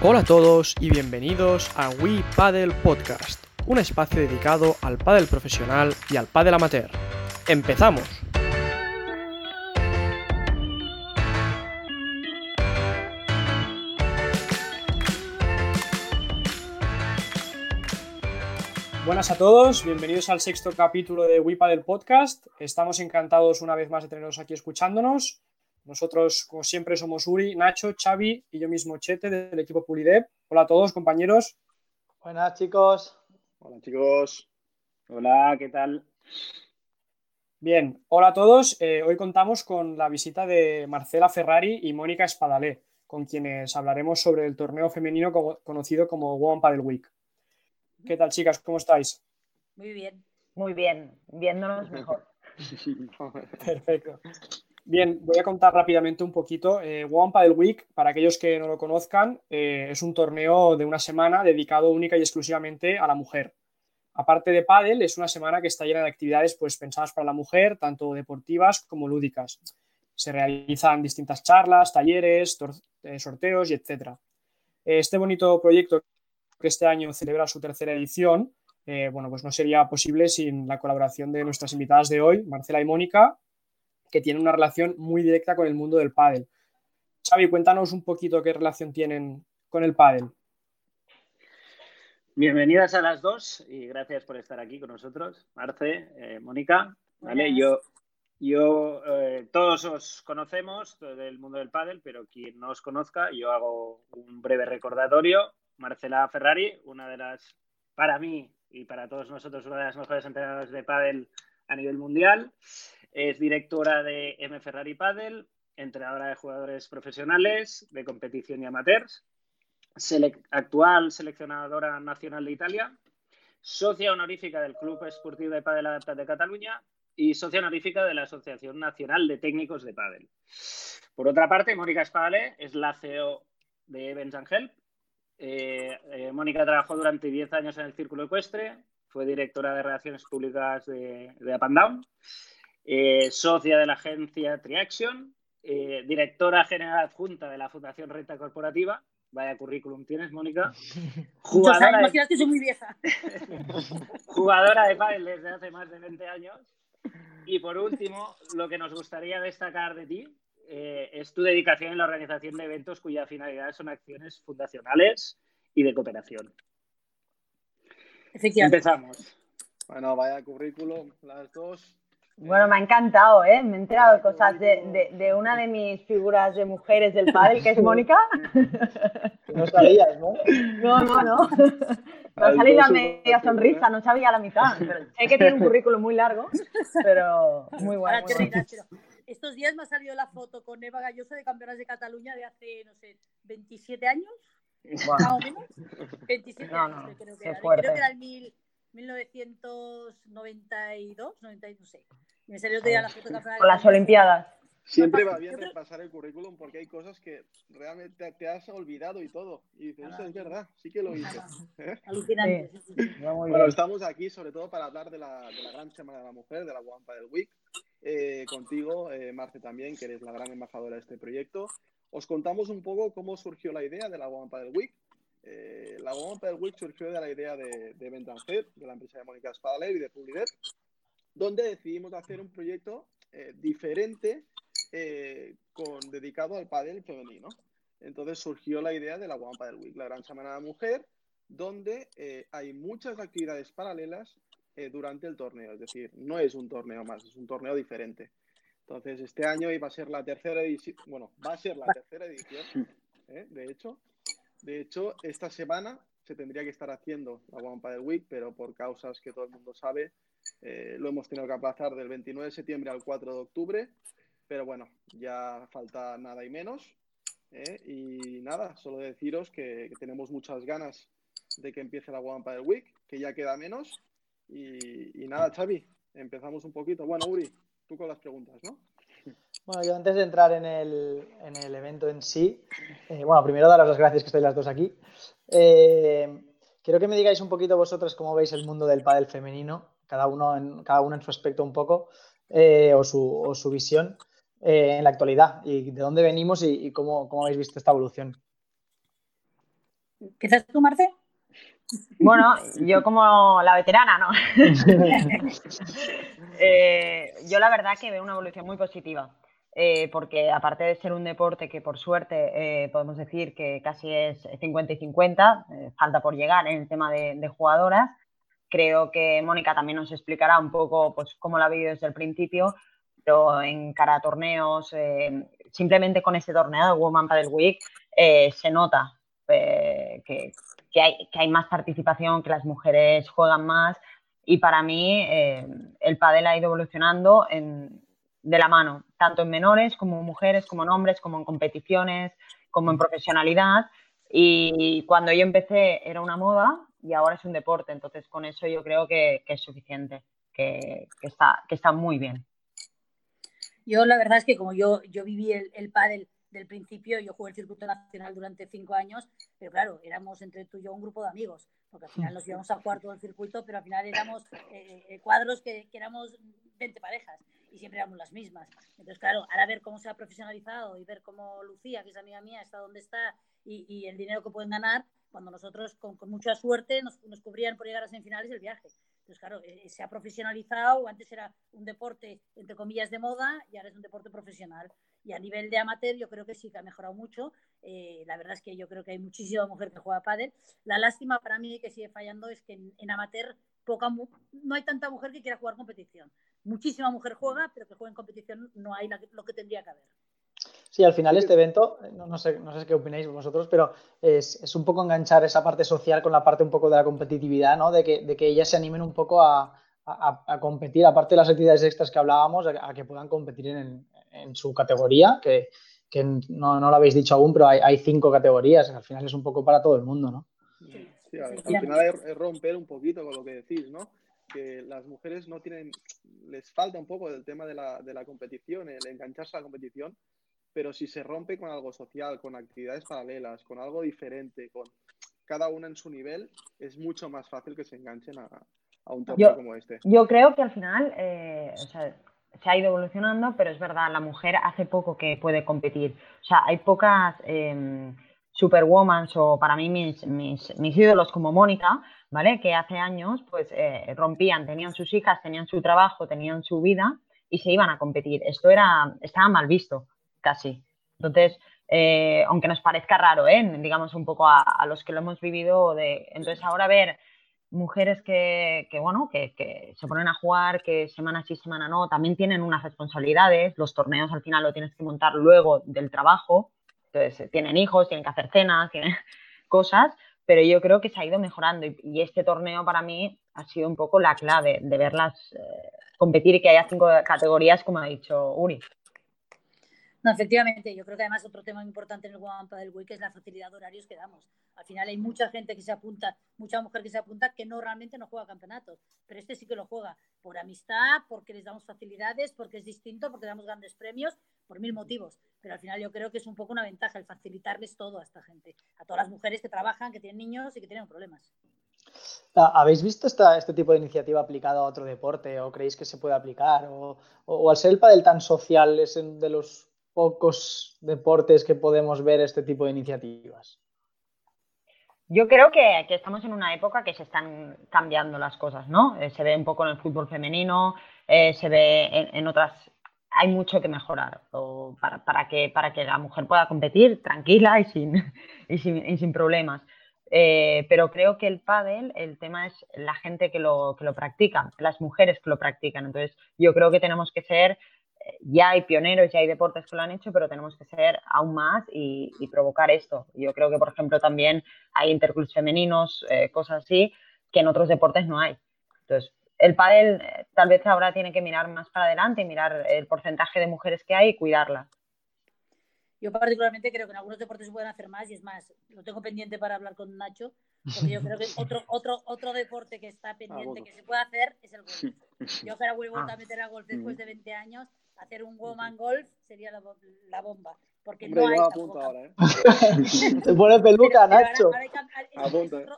Hola a todos y bienvenidos a We Paddle Podcast, un espacio dedicado al paddle profesional y al paddle amateur. ¡Empezamos! Buenas a todos, bienvenidos al sexto capítulo de We Paddle Podcast. Estamos encantados una vez más de teneros aquí escuchándonos. Nosotros, como siempre, somos Uri, Nacho, Xavi y yo mismo, Chete, del equipo Pulidep. Hola a todos, compañeros. Buenas, chicos. Hola, chicos. Hola, ¿qué tal? Bien, hola a todos. Eh, hoy contamos con la visita de Marcela Ferrari y Mónica Espadalé, con quienes hablaremos sobre el torneo femenino conocido como Woman Paddle Week. ¿Qué tal, chicas? ¿Cómo estáis? Muy bien. Muy bien, viéndonos mejor. Perfecto. Bien, voy a contar rápidamente un poquito. Eh, One Paddle Week, para aquellos que no lo conozcan, eh, es un torneo de una semana dedicado única y exclusivamente a la mujer. Aparte de paddle, es una semana que está llena de actividades pues, pensadas para la mujer, tanto deportivas como lúdicas. Se realizan distintas charlas, talleres, eh, sorteos y etc. Este bonito proyecto que este año celebra su tercera edición, bueno, pues no sería posible sin la colaboración de nuestras invitadas de hoy, Marcela y Mónica, que tienen una relación muy directa con el mundo del pádel. Xavi, cuéntanos un poquito qué relación tienen con el pádel. Bienvenidas a las dos y gracias por estar aquí con nosotros, Marce, eh, Mónica. Vale, yo, yo eh, todos os conocemos del mundo del pádel, pero quien no os conozca, yo hago un breve recordatorio. Marcela Ferrari, una de las, para mí y para todos nosotros, una de las mejores entrenadoras de pádel a nivel mundial. Es directora de M Ferrari Padel, entrenadora de jugadores profesionales de competición y amateurs, actual seleccionadora nacional de Italia, socia honorífica del Club Esportivo de Padel Adaptat de Cataluña y socia honorífica de la Asociación Nacional de Técnicos de Padel. Por otra parte, Mónica Espadale es la CEO de Events and. Eh, eh, Mónica trabajó durante 10 años en el Círculo Ecuestre, fue directora de Relaciones Públicas de, de Up and Down eh, socia de la agencia Triaction, eh, directora general adjunta de la Fundación Renta Corporativa. Vaya currículum tienes, Mónica. Jugadora de... que soy muy vieja. Jugadora de pádel desde hace más de 20 años. Y por último, lo que nos gustaría destacar de ti eh, es tu dedicación en la organización de eventos cuya finalidad son acciones fundacionales y de cooperación. Empezamos. Bueno, vaya currículum, las dos. Bueno, me ha encantado, ¿eh? Me he enterado de cosas de, de, una de mis figuras de mujeres del pádel, que es Mónica. No sabías, ¿no? No, no, no. Me ha salido la media sonrisa, no sabía la mitad. Pero sé que tiene un currículum muy largo, pero muy bueno. Estos días me ha salido la foto con Eva Galloso de Campeonas de Cataluña de hace, no sé, 27 años, más o menos. 27 años, creo que era. Creo que era el mil 1992, 90, no sé. Me salió de la foto Con las Olimpiadas. Siempre va bien repasar el currículum porque hay cosas que realmente te has olvidado y todo. Y dices, eso es verdad, sí que lo hice. ¿Eh? Alucinante. Bueno, estamos aquí sobre todo para hablar de la, de la gran Semana de la Mujer, de la Wampa del Week. Eh, contigo, eh, Marce también, que eres la gran embajadora de este proyecto. Os contamos un poco cómo surgió la idea de la Wampa del Week eh, la Woman del Week surgió de la idea de, de de la empresa de Mónica Spadalev y de Publidet, donde decidimos hacer un proyecto eh, diferente eh, con, dedicado al pádel femenino. Entonces surgió la idea de la Woman del Week, la gran semana de la mujer, donde hay muchas actividades paralelas durante el torneo. Es decir, no es un torneo más, es un torneo diferente. Entonces, este año iba a ser la tercera edición, bueno, va a ser la tercera edición, de hecho, de hecho, esta semana se tendría que estar haciendo la One del Week, pero por causas que todo el mundo sabe, eh, lo hemos tenido que aplazar del 29 de septiembre al 4 de octubre. Pero bueno, ya falta nada y menos. ¿eh? Y nada, solo deciros que, tenemos muchas ganas de que empiece la One del Week, que ya queda menos. Y, y nada, Xavi, empezamos un poquito. Bueno, Uri, tú con las preguntas, ¿no? Bueno, yo antes de entrar en el, en el evento en sí, eh, bueno, primero daros las gracias que estáis las dos aquí. Eh, quiero que me digáis un poquito vosotros cómo veis el mundo del pádel femenino, cada uno en, cada uno en su aspecto un poco, eh, o, su, o, su, visión en la actualidad, y de dónde venimos y, cómo, cómo, habéis visto esta evolución. ¿Empiezas tú, Marce? Bueno, yo como la veterana, ¿no? Eh, yo la verdad que veo una evolución muy positiva. Eh, porque aparte de ser un deporte que por suerte eh, podemos decir que casi es 50 y 50, falta por llegar en el tema de, jugadoras, creo que Mónica también nos explicará un poco pues, cómo la ha vivido desde el principio, pero en cara a torneos, simplemente con este torneo de Woman Padel Week, se nota que, que hay, que hay más participación, que las mujeres juegan más y para mí eh, el pádel ha ido evolucionando de la mano, tanto en menores como en mujeres, como en hombres, como en competiciones, como en profesionalidad. Y cuando yo empecé era una moda y ahora es un deporte, entonces con eso yo creo que, es suficiente, que, está, que está muy bien. Yo la verdad es que como yo, yo viví el, el pádel del principio yo jugué el circuito nacional durante cinco años, pero claro, éramos entre tú y yo un grupo de amigos, porque al final nos íbamos a jugar todo el circuito, pero al final éramos eh, eh, cuadros que, éramos 20 parejas y siempre éramos las mismas. Entonces, claro, ahora ver cómo se ha profesionalizado y ver cómo Lucía, que es amiga mía, está donde está y, el dinero que pueden ganar, cuando nosotros con, mucha suerte nos, nos, cubrían por llegar a semifinales el viaje. Entonces, claro, eh, se ha profesionalizado, antes era un deporte, entre comillas, de moda y ahora es un deporte profesional. Y a nivel de amateur yo creo que sí que ha mejorado mucho. Eh, la verdad es que yo creo que hay muchísima mujer que juega pádel. La lástima para mí que sigue fallando es que en, amateur poca, no hay tanta mujer que quiera jugar competición. Muchísima mujer juega, pero que juega en competición no hay lo que tendría que haber. Sí, al final este evento, no, sé, no sé qué opináis vosotros, pero es, un poco enganchar esa parte social con la parte un poco de la competitividad, ¿no? De que, de que ellas se animen un poco a, competir, aparte de las actividades extras que hablábamos, a, que puedan competir en, en su categoría, que, no, lo habéis dicho aún, pero hay, cinco categorías, al final es un poco para todo el mundo, ¿no? Sí, al, final es romper un poquito con lo que decís, ¿no? Que las mujeres no tienen, les falta un poco el tema de la, de la competición, el engancharse a la competición, pero si se rompe con algo social, con actividades paralelas, con algo diferente, con cada una en su nivel, es mucho más fácil que se enganchen a, un torneo como este. Yo creo que al final, eh, se ha ido evolucionando, pero es verdad, la mujer hace poco que puede competir. O sea, hay pocas eh, superwoman o para mí mis, mis, ídolos como Mónica, ¿vale? Que hace años pues eh, rompían, tenían sus hijas, tenían su trabajo, tenían su vida y se iban a competir. Esto era, estaba mal visto, casi. Entonces, eh, aunque nos parezca raro, ¿eh? digamos un poco a, los que lo hemos vivido, de, entonces ahora ver mujeres que, bueno, que, se ponen a jugar, que semana sí, semana no, también tienen unas responsabilidades, los torneos al final lo tienes que montar luego del trabajo, entonces eh, tienen hijos, tienen que hacer cenas, tienen cosas, pero yo creo que se ha ido mejorando y, este torneo para mí ha sido un poco la clave de verlas eh, competir y que haya cinco categorías, como ha dicho Uri. No, efectivamente, yo creo que además otro tema importante en el Guampa del Week es la facilidad de horarios que damos. Al final hay mucha gente que se apunta, mucha mujer que se apunta que no realmente no juega campeonatos, pero este sí que lo juega por amistad, porque les damos facilidades, porque es distinto, porque damos grandes premios, por mil motivos. Pero al final yo creo que es un poco una ventaja el facilitarles todo a esta gente, a todas las mujeres que trabajan, que tienen niños y que tienen problemas. Ah, ¿Habéis visto esta, este tipo de iniciativa aplicada a otro deporte o creéis que se puede aplicar? ¿O, o al ser el pádel tan social es de los pocos deportes que podemos ver este tipo de iniciativas? Yo creo que, estamos en una época que se están cambiando las cosas, ¿no? Eh, se ve un poco en el fútbol femenino, eh, se ve en, otras. Hay mucho que mejorar para, que, para que la mujer pueda competir tranquila y sin, y sin, problemas. Eh, pero creo que el pádel, el tema es la gente que lo, que lo practica, las mujeres que lo practican. Entonces, yo creo que tenemos que ser ya hay pioneros, ya hay deportes que lo han hecho, pero tenemos que ser aún más y, provocar esto. Yo creo que, por ejemplo, también hay interclubs femeninos, eh, cosas así, que en otros deportes no hay. Entonces, el pádel eh, tal vez ahora tiene que mirar más para adelante y mirar el porcentaje de mujeres que hay y cuidarlas. Yo particularmente creo que en algunos deportes se pueden hacer más y es más, lo tengo pendiente para hablar con Nacho, porque yo creo que otro, otro, otro deporte que está pendiente que se puede hacer es el golf. Yo que ahora vuelvo a meter a golf después de 20 años hacer un woman golf sería la, la bomba. Porque no hay ahora, ¿eh? Se pone peluca, Nacho.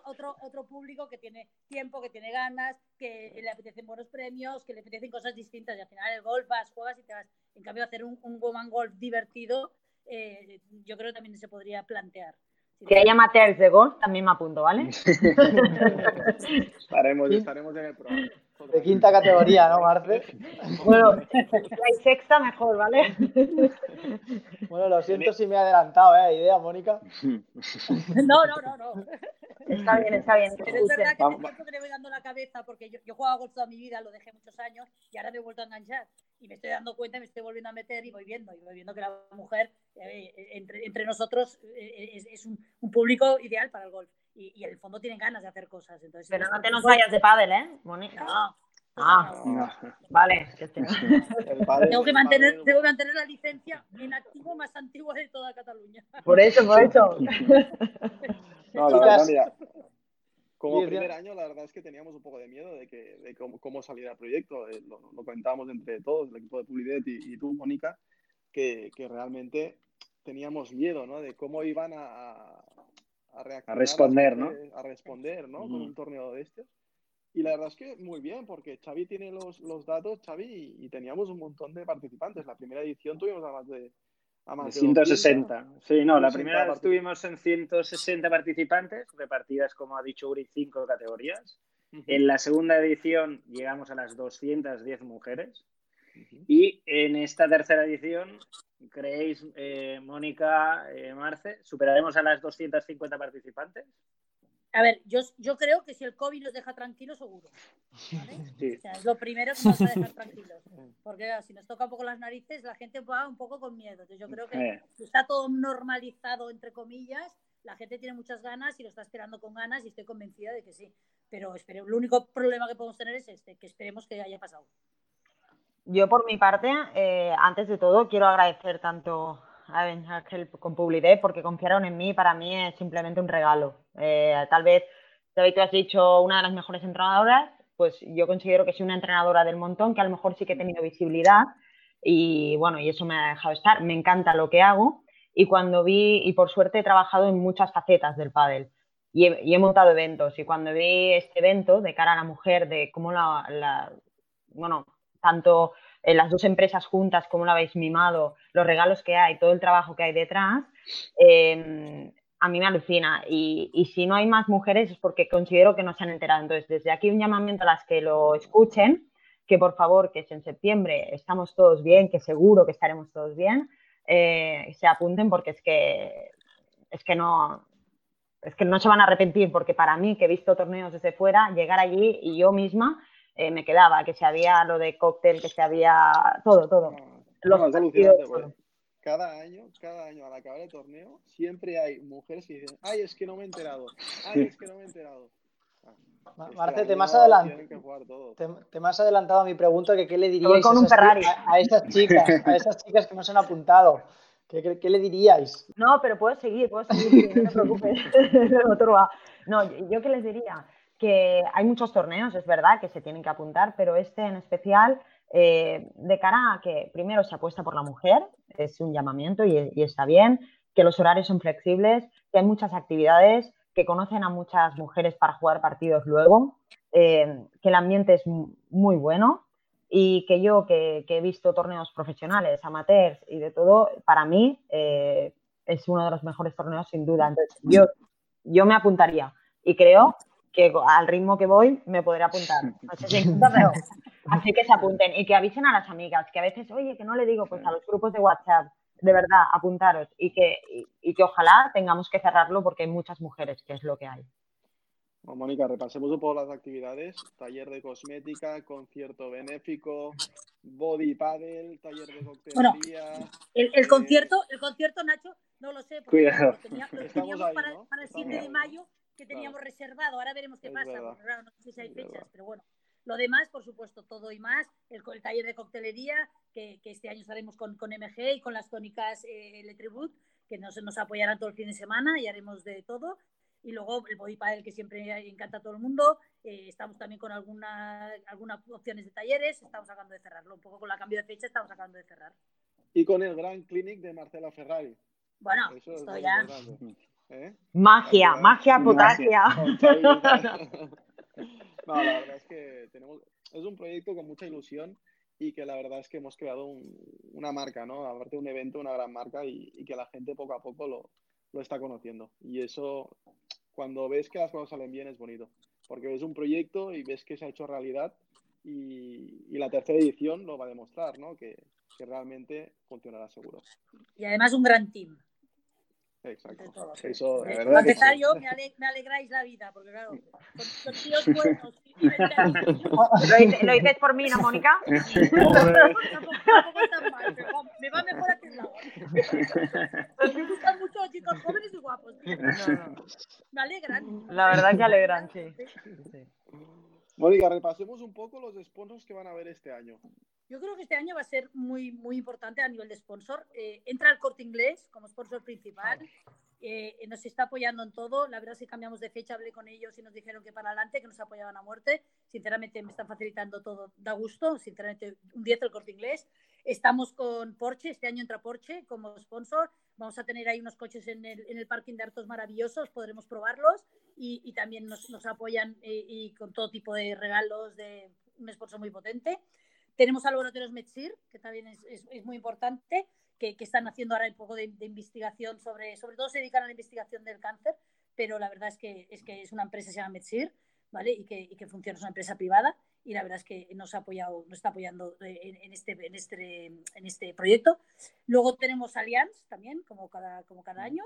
otro, otro, público que tiene tiempo, que tiene ganas, que le apetecen buenos premios, que le apetecen cosas distintas. Y al final el golf vas, juegas y te vas. En cambio, hacer un, un woman golf divertido, eh, yo creo que también se podría plantear. Si hay amateurs de golf, también me apunto, ¿vale? estaremos, estaremos en el programa. De quinta categoría, ¿no, Marce? Bueno, hay sexta, mejor, ¿vale? Bueno, lo siento si me he adelantado, ¿eh? Idea, Mónica. No, no, no, no. Está bien, está bien. Pero es verdad que me siento que le voy dando la cabeza porque yo, yo jugaba golf toda mi vida, lo dejé muchos años y ahora me he vuelto a enganchar. Y me estoy dando cuenta, me estoy volviendo a meter y voy viendo, y voy viendo que la mujer eh, entre, entre, nosotros eh, es, es un, un, público ideal para el golf. Y, y, en el fondo tienen ganas de hacer cosas. Entonces, Pero no te nos vayas de pádel, ¿eh? Mónica. No. Ah, no. vale. tengo, que mantener, tengo que mantener la licencia en activo más antigua de toda Cataluña. Por eso, por eso. no, la verdad, mira, como primer año, la verdad es que teníamos un poco de miedo de, que, de cómo, cómo salir el proyecto. Eh, lo, lo, comentábamos entre todos, el equipo de Pulidet y, y tú, Mónica, que, que, realmente teníamos miedo ¿no? de cómo iban a, a, a responder, ¿no? A responder, ¿no? Mm. Con un torneo de estos. Y la verdad es que muy bien, porque Xavi tiene los, los datos, Xavi, y, y, teníamos un montón de participantes. La primera edición tuvimos a más de, a más de 160. Sí, no, la primera vez estuvimos en 160 participantes, repartidas, como ha dicho Uri, cinco categorías. Uh -huh. En la segunda edición llegamos a las 210 mujeres. Y en esta tercera edición, ¿creéis, eh, Mónica, eh, Marce, superaremos a las 250 participantes? A ver, yo, yo creo que si el COVID nos deja tranquilos, seguro. ¿vale? Sí. O sea, es lo primero que nos va a dejar tranquilos. Porque si nos toca un poco las narices, la gente va un poco con miedo. Entonces, yo creo que eh. si está todo normalizado, entre comillas, la gente tiene muchas ganas y lo está esperando con ganas y estoy convencida de que sí. Pero espero, el único problema que podemos tener es este, que esperemos que haya pasado. Yo, por mi parte, eh, antes de todo, quiero agradecer tanto a Ben con Publidet porque confiaron en mí. Para mí es simplemente un regalo. Eh, tal vez, David, tú has dicho una de las mejores entrenadoras, pues yo considero que soy una entrenadora del montón, que a lo mejor sí que he tenido visibilidad y bueno, y eso me ha dejado estar. Me encanta lo que hago y cuando vi, y por suerte he trabajado en muchas facetas del pádel y he, montado eventos y cuando vi este evento de cara a la mujer, de cómo la bueno, tanto en las dos empresas juntas, cómo la habéis mimado, los regalos que hay, todo el trabajo que hay detrás, eh, a mí me alucina. Y, y, si no hay más mujeres es porque considero que no se han enterado. Entonces, desde aquí un llamamiento a las que lo escuchen, que por favor, que si en septiembre estamos todos bien, que seguro que estaremos todos bien, eh, se apunten porque es que, es que no... Es que no se van a arrepentir porque para mí, que he visto torneos desde fuera, llegar allí y yo misma eh, me quedaba, que se había lo de cóctel, que se había todo, todo. No, no. Cada año, cada año al acabar el torneo, siempre hay mujeres que dicen, ay, es que no me he enterado, ay, es que no me he enterado. Ah, Marce, te me, has adelantado, te, te, has adelantado a mi pregunta que qué le diríais con un Ferrari. A, a, esas chicas, a esas chicas que no se han apuntado. ¿Qué, qué, qué le diríais? No, pero puedo seguir, puedo seguir, no te preocupes. no, yo qué les diría, que hay muchos torneos, es verdad, que se tienen que apuntar, pero este en especial, eh, de cara a que primero se apuesta por la mujer, es un llamamiento y, y, está bien, que los horarios son flexibles, que hay muchas actividades, que conocen a muchas mujeres para jugar partidos luego, eh, que el ambiente es muy bueno y que yo, que, que, he visto torneos profesionales, amateurs y de todo, para mí eh, es uno de los mejores torneos sin duda. Entonces, yo, yo me apuntaría y creo que al ritmo que voy me podré apuntar. No sé si pero así que se apunten y que avisen a las amigas, que a veces, oye, que no le digo, pues a los grupos de WhatsApp, de verdad, apuntaros y que, y, y que ojalá tengamos que cerrarlo porque hay muchas mujeres, que es lo que hay. Bueno, Mónica, repasemos un poco las actividades. Taller de cosmética, concierto benéfico, body paddle, taller de coctelería. Bueno, el, el eh... concierto, el concierto, Nacho, no lo sé, porque Cuidado. lo, tenía, lo teníamos ahí, para, ¿no? para, el 7 de mayo. Reservado. Ahora veremos qué es pasa, porque claro, no sé si hay fechas, pero bueno. Lo demás, por supuesto, todo y más. El, el taller de coctelería, que, que, este año estaremos con, con MG y con las tónicas eh, Letribut, que nos, nos apoyarán todo el fin de semana y haremos de todo y luego el body paddle que siempre encanta a todo el mundo. Eh, estamos también con alguna, algunas opciones de talleres, estamos acabando de cerrarlo. Un poco con la cambio de fecha estamos acabando de cerrar. Y con el Gran Clinic de Marcela Ferrari. Bueno, Eso esto ya. ¿Eh? Magia, magia, potasia. no, la verdad es que tenemos, es un proyecto con mucha ilusión y que la verdad es que hemos creado un, una marca, ¿no? Aparte de un evento, una gran marca y, y, que la gente poco a poco lo, lo está conociendo. Y eso, cuando ves que las cosas salen bien, es bonito. Porque ves un proyecto y ves que se ha hecho realidad y, y la tercera edición lo va a demostrar, ¿no? Que, que realmente funcionará seguro. Y además un gran team. Exacto. Eso, de Para empezar, yo me, me, alegráis la vida, porque claro, con, tíos buenos. ¿Lo, dices por mí, no, Mónica? tampoco, tan mal, pero me va mejor a aquel lado. Me gustan mucho los chicos jóvenes y guapos. Me alegran. La verdad que alegran, sí. sí. Mónica, repasemos un poco los sponsors que van a haber este año. Yo creo que este año va a ser muy, muy importante a nivel de sponsor. Eh, entra el corte inglés como sponsor principal. Eh, nos está apoyando en todo. La verdad que cambiamos de fecha, hablé con ellos y nos dijeron que para adelante, que nos apoyaban a muerte. Sinceramente me están facilitando todo, da gusto. Sinceramente, un 10 el corte inglés. Estamos con Porsche, este año entra Porsche como sponsor. Vamos a tener ahí unos coches en el, en el parking de hartos maravillosos, podremos probarlos y, y también nos, nos apoyan y, eh, y con todo tipo de regalos de un sponsor muy potente. Tenemos a Laboratorios Metzir, que también es, es, es muy importante, que, que, están haciendo ahora un poco de, de, investigación sobre, sobre todo se dedican a la investigación del cáncer, pero la verdad es que es, que es una empresa que se llama Metzir, ¿vale? Y que, y que funciona, es una empresa privada y la verdad es que nos ha apoyado, nos está apoyando en, en, este, en, este, en este proyecto. Luego tenemos Allianz también, como cada, como cada año,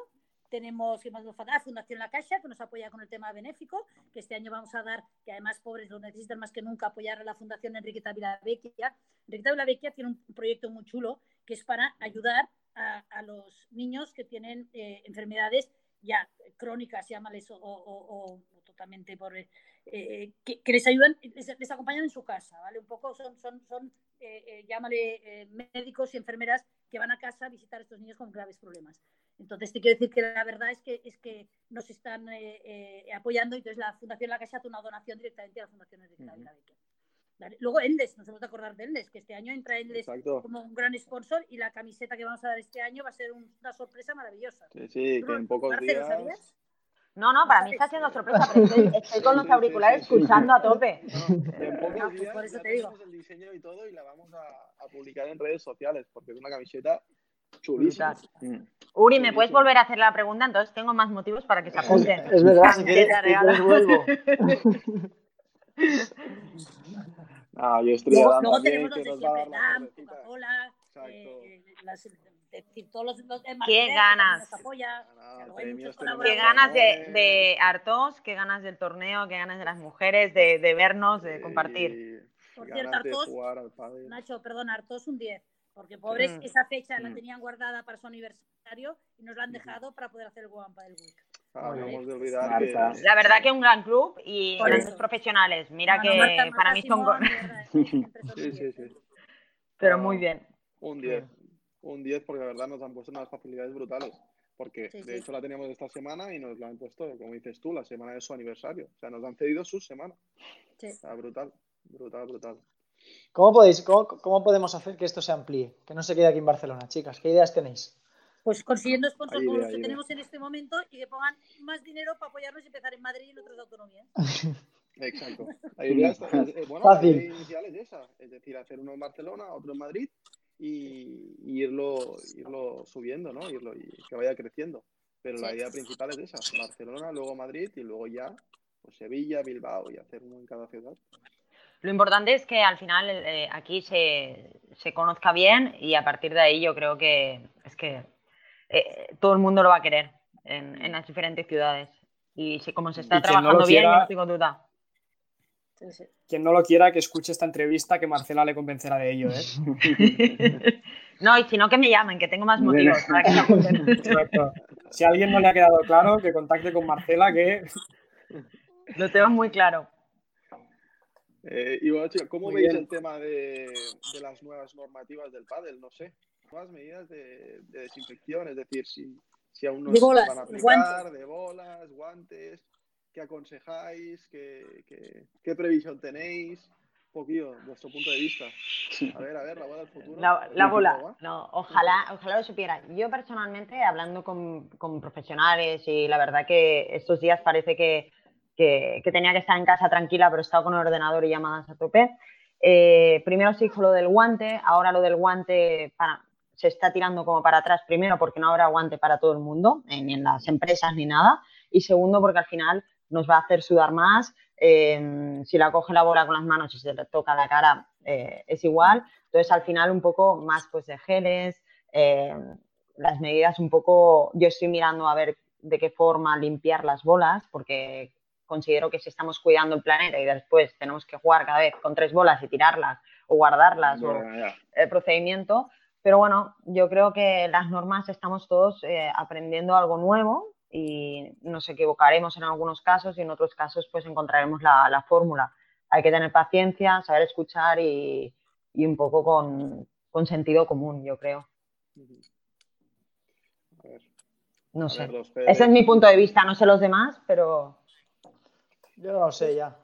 tenemos que más falta? Fundación La Caixa, que nos apoya con el tema benéfico, que este año vamos a dar, que además pobres lo necesitan más que nunca, apoyar a la Fundación Enriqueta Vilavecchia. Enriqueta Vilavecchia tiene un proyecto muy chulo que es para ayudar a, a los niños que tienen eh, enfermedades ya crónicas, llámales, o, o, o totalmente por... Eh, que, que, les ayudan, les, les, acompañan en su casa, ¿vale? Un poco son, son, son eh, eh, llámale médicos y enfermeras que van a casa a visitar a estos niños con graves problemas. Entonces, te quiero decir que la verdad es que, es que nos están eh, eh, apoyando y entonces la Fundación La Caixa hace una donación directamente a la Fundación de uh -huh. ¿Vale? Luego Endes, nos hemos de acordar de Endes, que este año entra Endes Exacto. como un gran sponsor y la camiseta que vamos a dar este año va a ser una sorpresa maravillosa. Sí, sí, que en pocos Marce, días... ¿sabías? No, no, para mí está siendo sorpresa, pero estoy, estoy con los auriculares escuchando a tope. No, en pocos días por eso te digo. el diseño y todo y la vamos a, a publicar en redes sociales porque es una camiseta chulísima. Mm. Uri, ¿me puedes volver a hacer la pregunta? Entonces tengo más motivos para que se apunten. Es verdad, si quieres, si vuelvo. Ah, yo estoy luego, luego tenemos los de DAM, Coca-Cola, eh, todos los, los demás. ¿Qué ganas? Apoya, Ah, qué ganas de, de Artos, qué ganas del torneo, qué ganas de las mujeres, de, de vernos, de compartir. Por cierto, Artos, Nacho, perdón, Artos un 10 porque pobres, mm. esa fecha mm. la tenían guardada para su aniversario y nos la han dejado para poder hacer el Guampa del Week. Ah, no hemos de olvidar que... La verdad que un gran club y grandes profesionales. Mira bueno, que Marta, para mí son... sí, sí, sí. Pero muy bien. Un 10. Un 10 porque la verdad nos han puesto unas facilidades brutales. Porque sí, de hecho la teníamos esta semana y nos la han puesto, como dices tú, la semana de su aniversario. O sea, nos han cedido su semana. Sí. O sea, brutal, brutal, brutal. ¿Cómo, podéis, cómo, ¿Cómo podemos hacer que esto se amplíe? Que no se quede aquí en Barcelona, chicas. ¿Qué ideas tenéis? Pues consiguiendo sponsors como los que tenemos en este momento y que pongan más dinero para apoyarnos y empezar en Madrid y en otras autonomías. Exacto. La idea es, bueno, Fácil. La inicial es esa, es decir, hacer uno en Barcelona, otro en Madrid y, y irlo, irlo subiendo, ¿no? Irlo, y que vaya creciendo. Pero sí. la idea principal es esa, Barcelona, luego Madrid y luego ya pues Sevilla, Bilbao y hacer uno en cada ciudad. Lo importante es que al final eh, aquí se, se, conozca bien y a partir de ahí yo creo que es que eh, todo el mundo lo va a querer en, en las diferentes ciudades. Y si, como se está trabajando no bien, yo no tengo duda. Sí, sí. Quien no lo quiera, que escuche esta entrevista, que Marcela le convencerá de ello. ¿eh? no, y si no, que me llamen, que tengo más motivos para que se apunten. Exacto. Si a alguien no le ha quedado claro, que contacte con Marcela, que... Lo tengo muy claro. Eh, y bueno, chicos, ¿cómo Muy veis bien. el tema de, de, las nuevas normativas del pádel? No sé, nuevas medidas de, de desinfección, es decir, si, si aún no de bolas, van a aplicar, guantes. de bolas, guantes, ¿qué aconsejáis? ¿Qué, qué, qué previsión tenéis? Un poquillo, vuestro punto de vista. A ver, a ver, la bola del futuro. La, la bola, no, ojalá, ojalá lo supiera. Yo personalmente, hablando con, con profesionales y la verdad que estos días parece que que, que, tenía que estar en casa tranquila, pero estaba con el ordenador y llamadas a tope. Eh, primero se dijo lo del guante, ahora lo del guante, para, se está tirando como para atrás, primero porque no habrá aguante para todo el mundo, ni en las empresas ni nada, y segundo porque al final nos va a hacer sudar más, eh, si la coge la bola con las manos y se le toca la cara eh, es igual, entonces al final un poco más pues de geles, eh, las medidas un poco, yo estoy mirando a ver de qué forma limpiar las bolas, porque considero que si estamos cuidando el planeta y después tenemos que jugar cada vez con tres bolas y tirarlas o guardarlas o el procedimiento, pero bueno, yo creo que las normas estamos todos eh, aprendiendo algo nuevo y nos equivocaremos en algunos casos y en otros casos pues encontraremos la, fórmula. Hay que tener paciencia, saber escuchar y, un poco con, sentido común, yo creo. No sé. Ese es mi punto de vista, no sé los demás, pero... Yo no lo sé ya.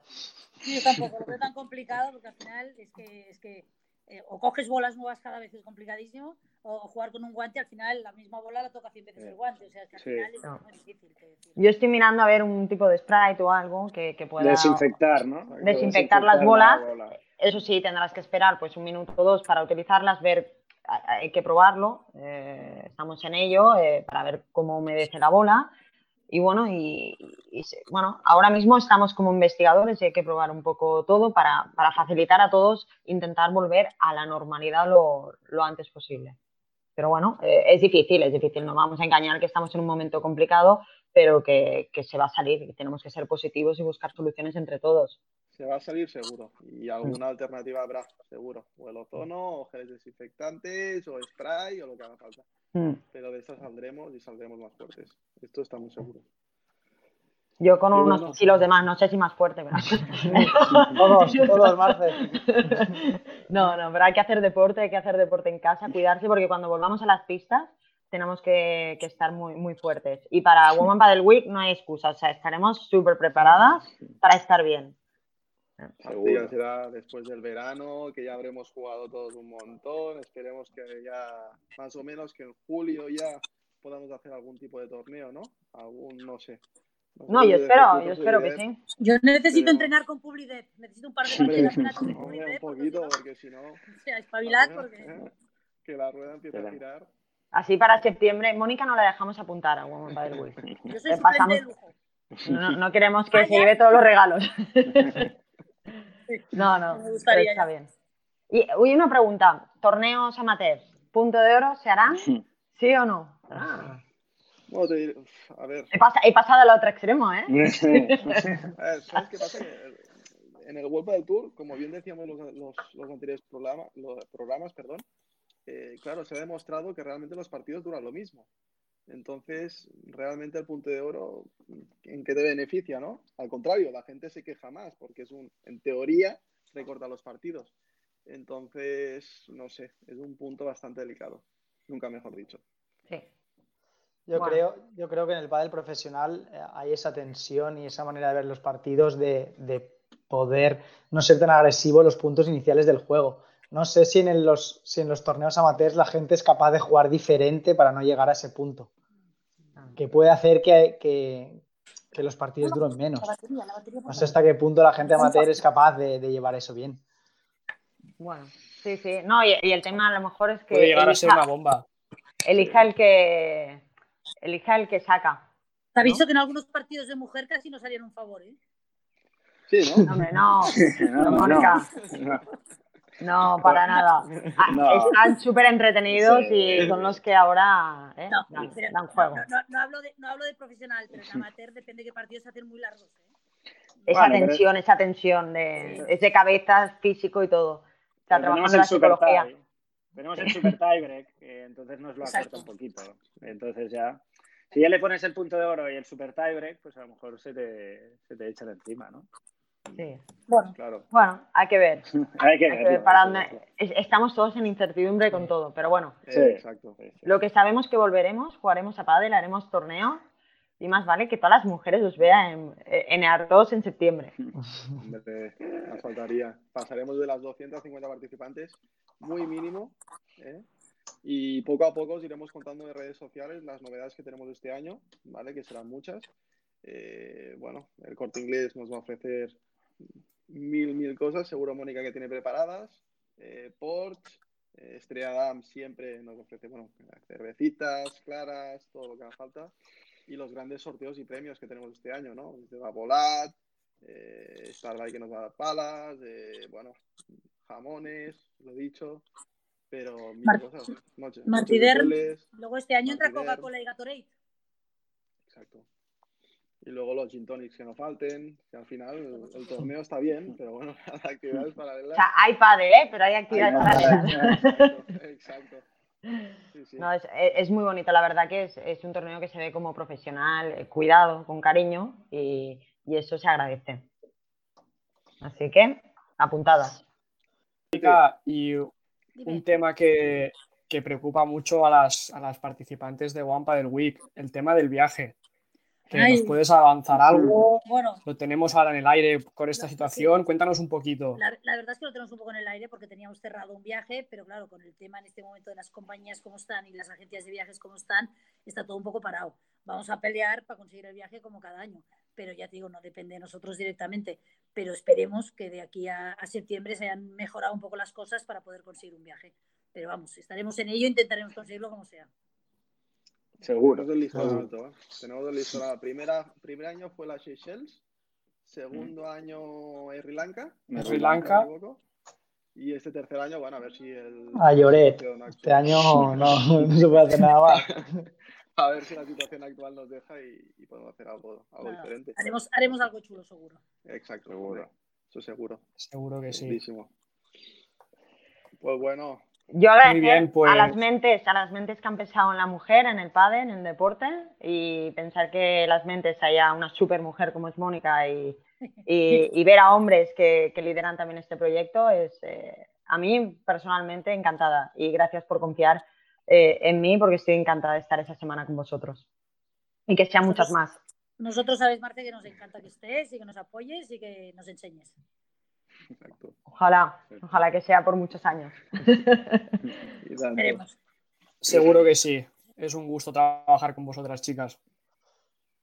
Yo tampoco lo veo tan complicado porque al final es que, es que eh, o coges bolas nuevas cada vez es complicadísimo o jugar con un guante al final la misma bola la toca 100 veces el guante. O sea, es que al final es muy difícil. Yo estoy mirando a ver un tipo de sprite o algo que, que pueda... Desinfectar, ¿no? Desinfectar, las bolas. Eso sí, tendrás que esperar pues un minuto o dos para utilizarlas, ver hay que probarlo, eh, estamos en ello eh, para ver cómo humedece la bola. Y bueno, y, bueno, ahora mismo estamos como investigadores y hay que probar un poco todo para, facilitar a todos intentar volver a la normalidad lo, antes posible. Pero bueno, eh, es difícil, es difícil, no vamos a engañar que estamos en un momento complicado, pero que, que se va a salir y tenemos que ser positivos y buscar soluciones entre todos se va a salir seguro. Y alguna alternativa habrá, seguro. O el ozono, o geles desinfectantes, o spray, o lo que haga falta. Mm. Pero de esto saldremos y saldremos más fuertes. Esto está muy seguro. Yo con unos kilos de más, no sé si más fuerte, pero... todos, todos, Marce. No, no, pero hay que hacer deporte, hay que hacer deporte en casa, cuidarse, porque cuando volvamos a las pistas tenemos que, que estar muy, muy fuertes. Y para Woman Paddle Week no hay excusa, o sea, estaremos súper preparadas para estar bien. Seguro. será después del verano, que ya habremos jugado todos un montón. Esperemos que ya, más o menos, que en julio ya podamos hacer algún tipo de torneo, ¿no? Algún, no sé. No, yo espero, yo espero que sí. Yo necesito entrenar con Publidet. Necesito un par de partidas con Publidet. Un poquito, porque si no. O sea, espabilad porque. Que la rueda empiece a girar. Así para septiembre, Mónica no la dejamos apuntar a Woman Week. Yo soy pasamos... de lujo. No, no, queremos que se lleve todos los regalos. No, no, está bien. Y hoy una pregunta, torneos amateurs, punto de oro, ¿se harán? ¿Sí o no? Ah. a ver. He, pasado al otro extremo, ¿eh? ¿Sabes qué pasa? En el World del Tour, como bien decíamos los, los, anteriores los programas, perdón, eh, claro, se ha demostrado que realmente los partidos duran lo mismo. Entonces, realmente el punto de oro, ¿en qué te beneficia, no? Al contrario, la gente se queja más porque es un, en teoría, recorta los partidos. Entonces, no sé, es un punto bastante delicado. Nunca mejor dicho. Sí. Yo, creo, yo creo que en el pádel profesional eh, hay esa tensión y esa manera de ver los partidos de, de poder no ser tan agresivo en los puntos iniciales del juego. No sé si en, los, si en los torneos amateurs la gente es capaz de jugar diferente para no llegar a ese punto que puede hacer que, que, los partidos duren menos. no sé hasta qué punto la gente amateur es capaz de, llevar eso bien. Bueno, sí, sí. No, y, el tema a lo mejor es que. Puede llegar a ser una bomba. Elija el que. Elija el que saca. Te aviso que en algunos partidos de mujer casi no salieron un favor, ¿eh? Sí, ¿no? Hombre, no. no, no. No, para nada. Ah, están súper entretenidos y son los que ahora ¿eh? dan, juego. No, hablo de, no hablo de profesional, pero en amateur depende de qué partidos se hacen muy largos. ¿eh? Esa tensión, esa tensión de, es de cabezas, físico y todo. Está trabajando la psicología. Tenemos el super tiebreak, entonces nos lo acorta un poquito. Entonces ya, si ya le pones el punto de oro y el super tiebreak, pues a lo mejor se te, se te echan encima, ¿no? Sí. Bueno, bueno, hay que ver. hay que, ver, Estamos todos en incertidumbre con todo, pero bueno. Sí, exacto. Lo que sabemos que volveremos, jugaremos a pádel, haremos torneo y más vale que todas las mujeres os vean en, en 2 en septiembre. Nos faltaría. Pasaremos de las 250 participantes, muy mínimo, ¿eh? y poco a poco os iremos contando en redes sociales las novedades que tenemos este año, ¿vale? Que serán muchas. Eh, bueno, el corte inglés nos va a ofrecer mil, mil cosas, seguro Mónica que tiene preparadas. Eh, Porsche, Eh, Estrella Damm siempre nos ofrece, bueno, cervecitas, claras, todo lo que haga falta. Y los grandes sorteos y premios que tenemos este año, ¿no? Desde Vapolat, eh, Starlight que nos va a dar palas, eh, bueno, jamones, lo he dicho, pero mil cosas. Martider, noches Luego este año entra. Coca-Cola y Gatorade. Exacto. Y luego los gin tonics que no falten, que al final el, el torneo está bien, pero bueno, las actividades O paralelas. sea, hay padre, ¿eh? pero hay actividades Hay paralelas. Exacto, exacto. Sí, sí. No, es, es muy bonito, la verdad que es, es un torneo que se ve como profesional, eh, cuidado, con cariño y, y eso se agradece. Así que, apuntadas. Y un tema que, que preocupa mucho a las, a las participantes de Wampa del Week, el tema del viaje. Que Ay. ¿Nos puedes avanzar algo? Bueno, Lo tenemos ahora en el aire con esta situación. Cuéntanos un poquito. La, la verdad es que lo tenemos un poco en el aire porque teníamos cerrado un viaje, pero claro, con el tema en este momento de las compañías como están y las agencias de viajes como están, está todo un poco parado. Vamos a pelear para conseguir el viaje como cada año, pero ya te digo, no depende de nosotros directamente, pero esperemos que de aquí a, a septiembre se hayan mejorado un poco las cosas para poder conseguir un viaje. Pero vamos, estaremos en ello, intentaremos conseguirlo como sea. Seguro. Tenemos el listón Seguro. alto, ¿eh? Tenemos el listón alto. Primera, primer año fue la Seychelles, segundo año Sri Lanka, Sri Lanka. y este tercer año, bueno, a ver si el... A Lloret. la situación Este año no, no se puede hacer nada más. A ver si la situación actual nos deja y, y podemos hacer algo, algo diferente. haremos, haremos algo chulo, seguro. Exacto, seguro. Eso seguro. Seguro que sí. Pues bueno, Yo agradecer bien, pues- a las mentes, a las mentes que han pensado en la mujer, en el pádel, en el deporte, y pensar que las mentes haya una super mujer como es Mónica y, y- y ver a hombres que, que lideran también este proyecto es eh, a mí personalmente encantada y gracias por confiar eh, en mí porque estoy encantada de estar esa semana con vosotros y que sean muchas más. Nosotros sabes, Marte, que nos encanta que estés y que nos apoyes y que nos enseñes. Exacto. Ojalá, ojalá que sea por muchos años. Seguro que sí. Es un gusto trabajar con vosotras, chicas.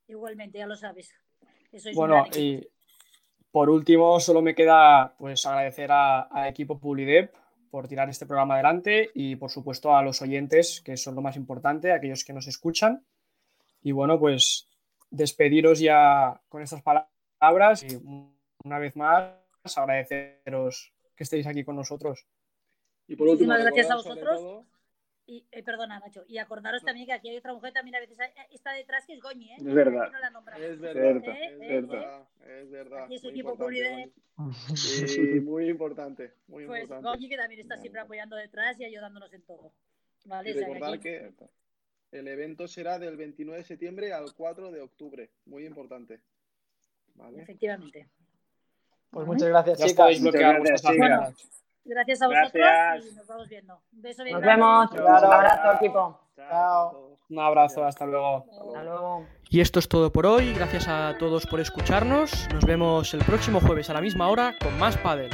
Igualmente, ya lo sabes. sois un Bueno, y por último, solo me queda pues agradecer a- al equipo Publidep por tirar este programa adelante y por supuesto a los oyentes, que son lo más importante, aquellos que nos escuchan. Y bueno, pues despediros ya con estas palabras y una vez más agradeceros que estéis aquí con nosotros. Y por último, Muchísimas gracias a vosotros. todo- Y, eh, perdona, Nacho. Y acordaros también que aquí hay otra mujer también a veces eh, está detrás que es Goñi, ¿eh? Es verdad. No. Es verdad, Eh, es eh, verdad, es verdad. Aquí es muy equipo. Goñi. Sí, muy importante, muy Pues importante. Goñi que también está siempre apoyando detrás y ayudándonos en todo. Vale, Y recordar aquí- que el evento será del 29 de septiembre al 4 de octubre. Muy importante. ¿Vale? Efectivamente. Pues muchas gracias, Ya chicas. gracias, chicas. Gracias a vosotros Gracias. y nos vamos viendo. Un beso bien Nos grande. vemos, un Claro. abrazo equipo. Chao. Un abrazo, hasta luego. Hasta luego. Y esto es todo por hoy, gracias a todos por escucharnos, nos vemos el próximo jueves a la misma hora con más Padel.